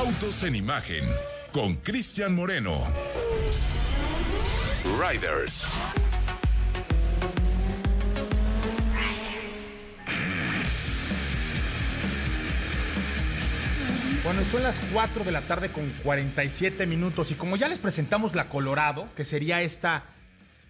Autos en imagen con Cristian Moreno. Riders. Bueno, son las 4 de la tarde con 47 minutos y como ya les presentamos la Colorado, que sería esta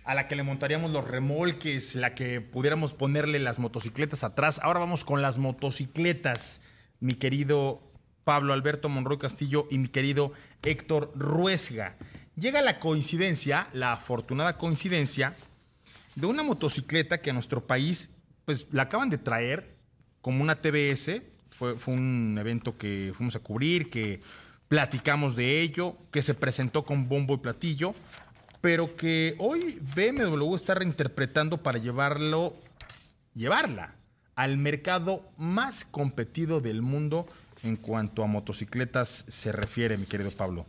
a la que le montaríamos los remolques, la que pudiéramos ponerle las motocicletas atrás, ahora vamos con las motocicletas, mi querido Pablo Alberto Monroy Castillo y mi querido Héctor Ruesga. Llega la coincidencia, la afortunada coincidencia, de una motocicleta que a nuestro país, pues la acaban de traer como una TBS, fue, fue un evento que fuimos a cubrir, que platicamos de ello, que se presentó con bombo y platillo, pero que hoy BMW está reinterpretando para llevarlo, llevarla al mercado más competido del mundo en cuanto a motocicletas se refiere, mi querido Pablo.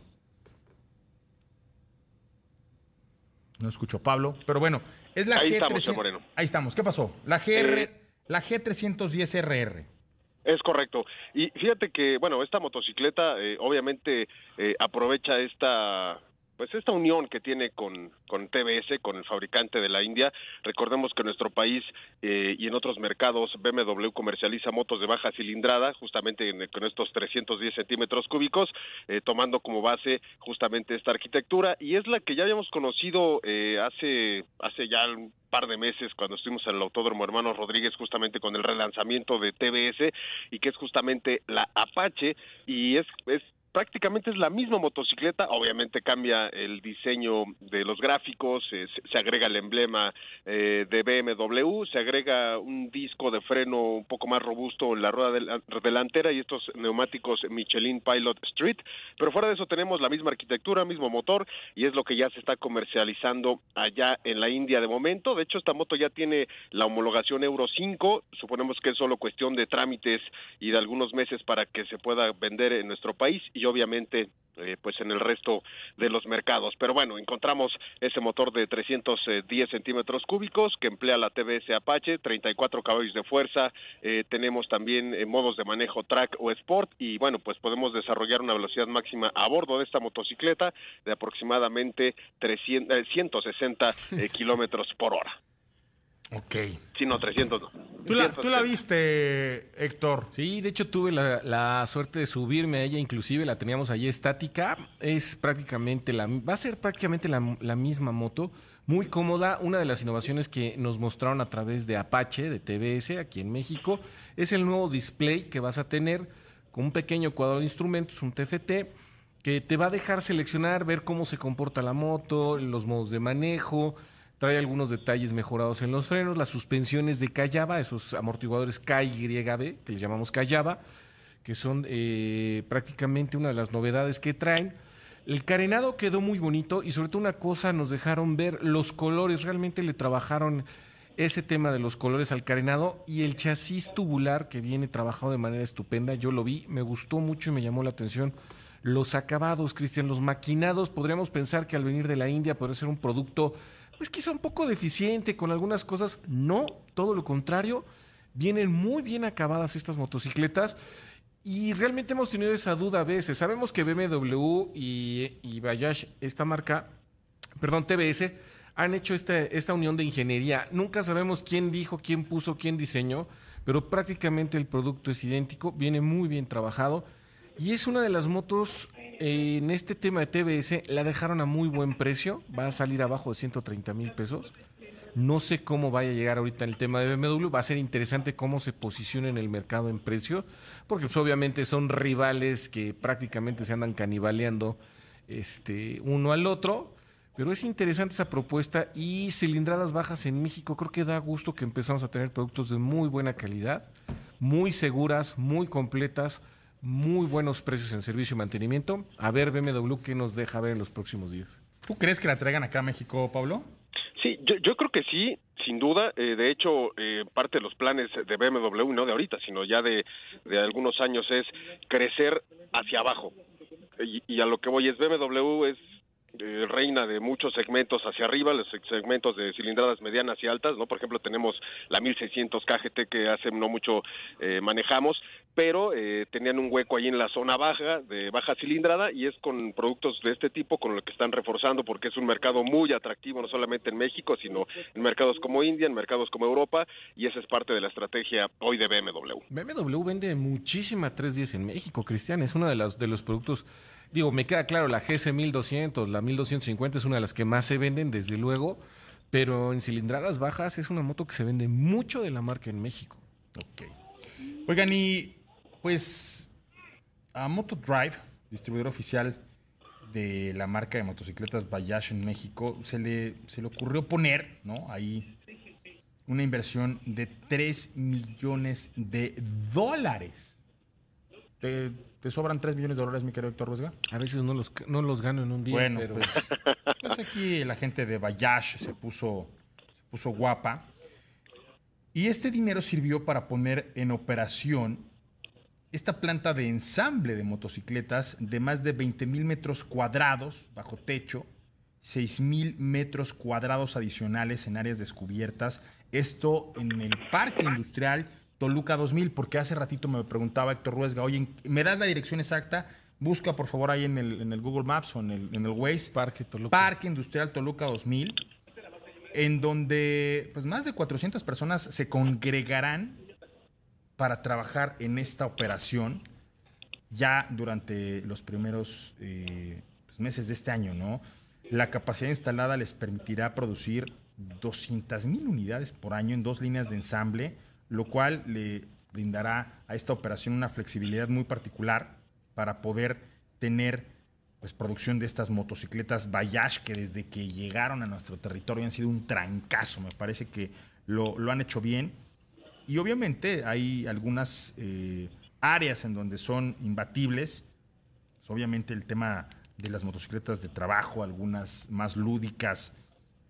No escucho Pablo, pero bueno, es la Ahí G300 estamos, Moreno. Ahí estamos. ¿Qué pasó? La GR, Eh, la G310RR. Es correcto. Y fíjate que, bueno, esta motocicleta eh, obviamente eh, aprovecha esta pues esta unión que tiene con, con TBS, con el fabricante de la India. Recordemos que en nuestro país eh, y en otros mercados BMW comercializa motos de baja cilindrada, justamente en- con estos 310 centímetros cúbicos, eh, tomando como base justamente esta arquitectura y es la que ya habíamos conocido eh, hace hace ya un par de meses cuando estuvimos en el Autódromo Hermanos Rodríguez justamente con el relanzamiento de TBS y que es justamente la Apache y es, es prácticamente es la misma motocicleta, obviamente cambia el diseño de los gráficos, eh, se, agrega el emblema eh, de BMW, se agrega un disco de freno un poco más robusto en la rueda del- delantera y estos neumáticos Michelin Pilot Street, pero fuera de eso tenemos la misma arquitectura, mismo motor y es lo que ya se está comercializando allá en la India de momento. De hecho, esta moto ya tiene la homologación Euro 5, suponemos que es solo cuestión de trámites y de algunos meses para que se pueda vender en nuestro país y obviamente eh, pues en el resto de los mercados. Pero bueno, encontramos ese motor de 310 centímetros cúbicos que emplea la TBS Apache, 34 caballos de fuerza, eh, tenemos también eh, modos de manejo track o sport y bueno, pues podemos desarrollar una velocidad máxima a bordo de esta motocicleta de aproximadamente 300, eh, 160 eh, kilómetros por hora. Ok. Sí, no, 300 no. ¿Tú la, tú la 160. viste, Héctor? Sí, de hecho tuve la, la suerte de subirme a ella, inclusive la teníamos allí estática. Es prácticamente la, va a ser prácticamente la, la misma moto, muy cómoda. Una de las innovaciones que nos mostraron a través de Apache, de TBS, aquí en México, es el nuevo display que vas a tener con un pequeño cuadro de instrumentos, un TFT, que te va a dejar seleccionar, ver cómo se comporta la moto, los modos de manejo, trae algunos detalles mejorados en los frenos, las suspensiones de Callaba, esos amortiguadores KYB, que les llamamos Callaba, que son eh, prácticamente una de las novedades que traen. El carenado quedó muy bonito y sobre todo una cosa, nos dejaron ver los colores, realmente le trabajaron ese tema de los colores al carenado y el chasis tubular que viene trabajado de manera estupenda, yo lo vi, me gustó mucho y me llamó la atención. Los acabados, Cristian, los maquinados, podríamos pensar que al venir de la India podría ser un producto, pues quizá un poco deficiente con algunas cosas. No, todo lo contrario. Vienen muy bien acabadas estas motocicletas y realmente hemos tenido esa duda a veces. Sabemos que BMW y, y Bayash, esta marca, perdón, TBS, han hecho este- esta unión de ingeniería. Nunca sabemos quién dijo, quién puso, quién diseñó, pero prácticamente el producto es idéntico, viene muy bien trabajado y es una de las motos en este tema de TBS, la dejaron a muy buen precio, va a salir abajo de 130 mil pesos. No sé cómo vaya a llegar ahorita el tema de BMW. Va a ser interesante cómo se posiciona en el mercado en precio, porque pues, obviamente son rivales que prácticamente se andan canibaleando este, uno al otro. Pero es interesante esa propuesta y cilindradas bajas en México. Creo que da gusto que empezamos a tener productos de muy buena calidad, muy seguras, muy completas, muy buenos precios en servicio y mantenimiento. A ver BMW qué nos deja ver en los próximos días. ¿Tú crees que la traigan acá a México, Pablo? Sí, yo, yo creo que sí, sin duda. Eh, de hecho, eh, parte de los planes de BMW, no de ahorita, sino ya de, de algunos años, es crecer hacia abajo. Y, y a lo que voy es BMW es eh, reina de muchos segmentos hacia arriba, los segmentos de cilindradas medianas y altas, ¿no? Por ejemplo, tenemos la 1600 KGT que hace no mucho eh, manejamos, pero eh, tenían un hueco ahí en la zona baja, de baja cilindrada, y es con productos de este tipo con lo que están reforzando, porque es un mercado muy atractivo, no solamente en México, sino en mercados como India, en mercados como Europa, y esa es parte de la estrategia hoy de BMW. BMW vende muchísima 310 en México, Cristian, es uno de los, de los productos, digo, me queda claro, la GS 1200, la 1250 es una de las que más se venden, desde luego, pero en cilindradas bajas es una moto que se vende mucho de la marca en México. Ok. Oigan, y pues a Moto Drive, distribuidor oficial de la marca de motocicletas Bayash en México, se le, se le ocurrió poner, ¿no? Ahí una inversión de 3 millones de dólares. ¿Te, te sobran 3 millones de dólares, mi querido Héctor Ruesga? A veces no los, no los gano en un día, Bueno, pero... pues, pues aquí la gente de Bayash se puso, se puso guapa. Y este dinero sirvió para poner en operación esta planta de ensamble de motocicletas de más de 20 mil metros cuadrados bajo techo, 6 mil metros cuadrados adicionales en áreas descubiertas. Esto en el Parque Industrial Toluca 2000, porque hace ratito me preguntaba Héctor Ruesga, oye, ¿me das la dirección exacta? Busca por favor ahí en el, en el Google Maps o en el, en el Waze. Parque Toluca. Parque Industrial Toluca 2000, en donde pues, más de 400 personas se congregarán para trabajar en esta operación ya durante los primeros eh, pues, meses de este año, ¿no? La capacidad instalada les permitirá producir 200 mil unidades por año en dos líneas de ensamble, lo cual le brindará a esta operación una flexibilidad muy particular para poder tener pues, producción de estas motocicletas Bayash que desde que llegaron a nuestro territorio han sido un trancazo. Me parece que lo, lo han hecho bien. Y obviamente hay algunas eh, áreas en donde son imbatibles. Pues, obviamente el tema de las motocicletas de trabajo, algunas más lúdicas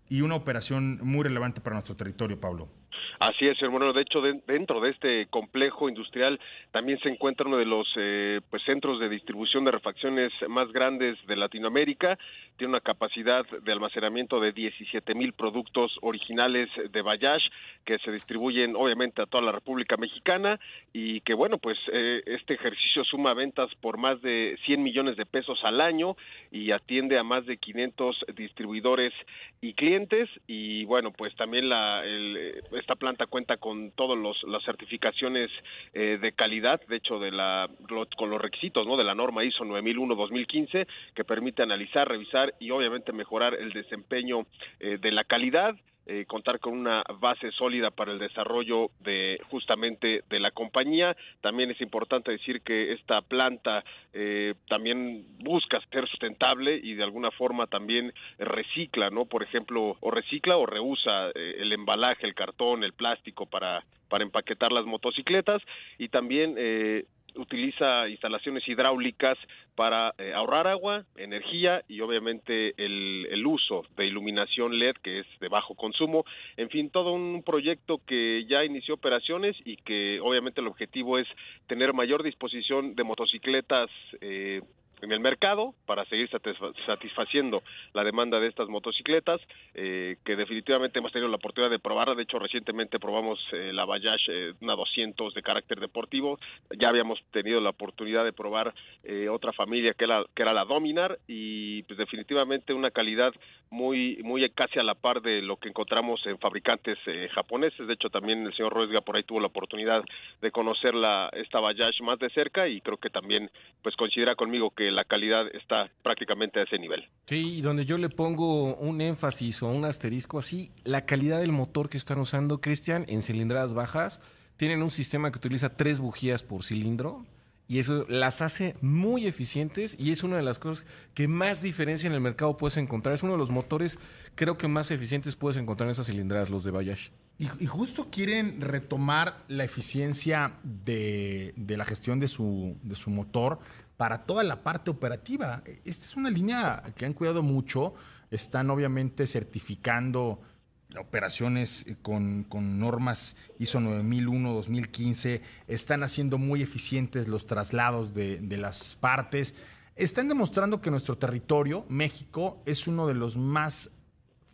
y una operación muy relevante para nuestro territorio, Pablo. Así es, hermano. De hecho, de, dentro de este complejo industrial también se encuentra uno de los eh, pues, centros de distribución de refacciones más grandes de Latinoamérica. Tiene una capacidad de almacenamiento de 17 mil productos originales de Bayash que se distribuyen obviamente a toda la República Mexicana y que bueno, pues eh, este ejercicio suma ventas por más de 100 millones de pesos al año y atiende a más de 500 distribuidores y clientes y bueno, pues también la, el, esta planta cuenta con todas las certificaciones eh, de calidad, de hecho de la con los requisitos, ¿no? de la norma ISO 9001-2015 que permite analizar, revisar y obviamente mejorar el desempeño eh, de la calidad eh, contar con una base sólida para el desarrollo de justamente de la compañía. También es importante decir que esta planta eh, también busca ser sustentable y de alguna forma también recicla, ¿no? Por ejemplo, o recicla o reusa eh, el embalaje, el cartón, el plástico para para empaquetar las motocicletas y también eh, utiliza instalaciones hidráulicas para eh, ahorrar agua, energía y obviamente el, el, uso de iluminación LED que es de bajo consumo. En fin, todo un proyecto que ya inició operaciones y que obviamente el objetivo es tener mayor disposición de motocicletas eh, en el mercado para seguir satisfaciendo la demanda de estas motocicletas, eh, que definitivamente hemos tenido la oportunidad de probarla. De hecho, recientemente probamos eh, la Bayash, eh, una 200 de carácter deportivo. Ya habíamos tenido la oportunidad de probar eh, otra familia que era, que era la Dominar y pues definitivamente una calidad muy, muy casi a la par de lo que encontramos en fabricantes eh, japoneses. De hecho, también el señor Ruesga por ahí tuvo la oportunidad de conocer la, esta Bayash más de cerca y creo que también pues considera conmigo que la calidad está prácticamente a ese nivel. Sí, y donde yo le pongo un énfasis o un asterisco así, la calidad del motor que están usando, Cristian, en cilindradas bajas, tienen un sistema que utiliza tres bujías por cilindro y eso las hace muy eficientes y es una de las cosas que más diferencia en el mercado puedes encontrar. Es uno de los motores creo que más eficientes puedes encontrar en esas cilindradas, los de Bayash. Y, y justo quieren retomar la eficiencia de, de la gestión de su, de su motor para toda la parte operativa. Esta es una línea que han cuidado mucho. Están obviamente certificando operaciones con, con, normas ISO 9001, 2015. Están haciendo muy eficientes los traslados de las partes. Están demostrando que nuestro territorio, México, es uno de los más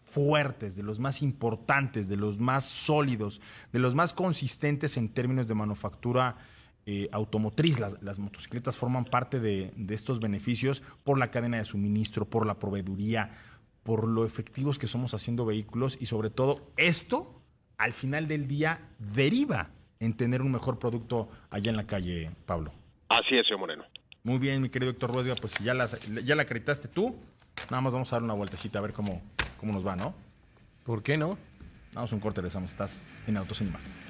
fuertes, de los más importantes, de los más sólidos, de los más consistentes en términos de manufactura eh, automotriz. Las, las motocicletas forman parte de, de estos beneficios por la cadena de suministro, por la proveeduría, por lo efectivos que somos haciendo vehículos y sobre todo esto, al final del día, deriva en tener un mejor producto allá en la calle, Pablo. Así es, señor Moreno. Muy bien, mi querido Héctor Ruesga, pues si ya la, ya la acreditaste tú, nada más vamos a dar una vueltecita a ver cómo, cómo nos va, ¿no? ¿Por qué no? Vamos a un corte, regresamos. Estás en Autos en Imagen.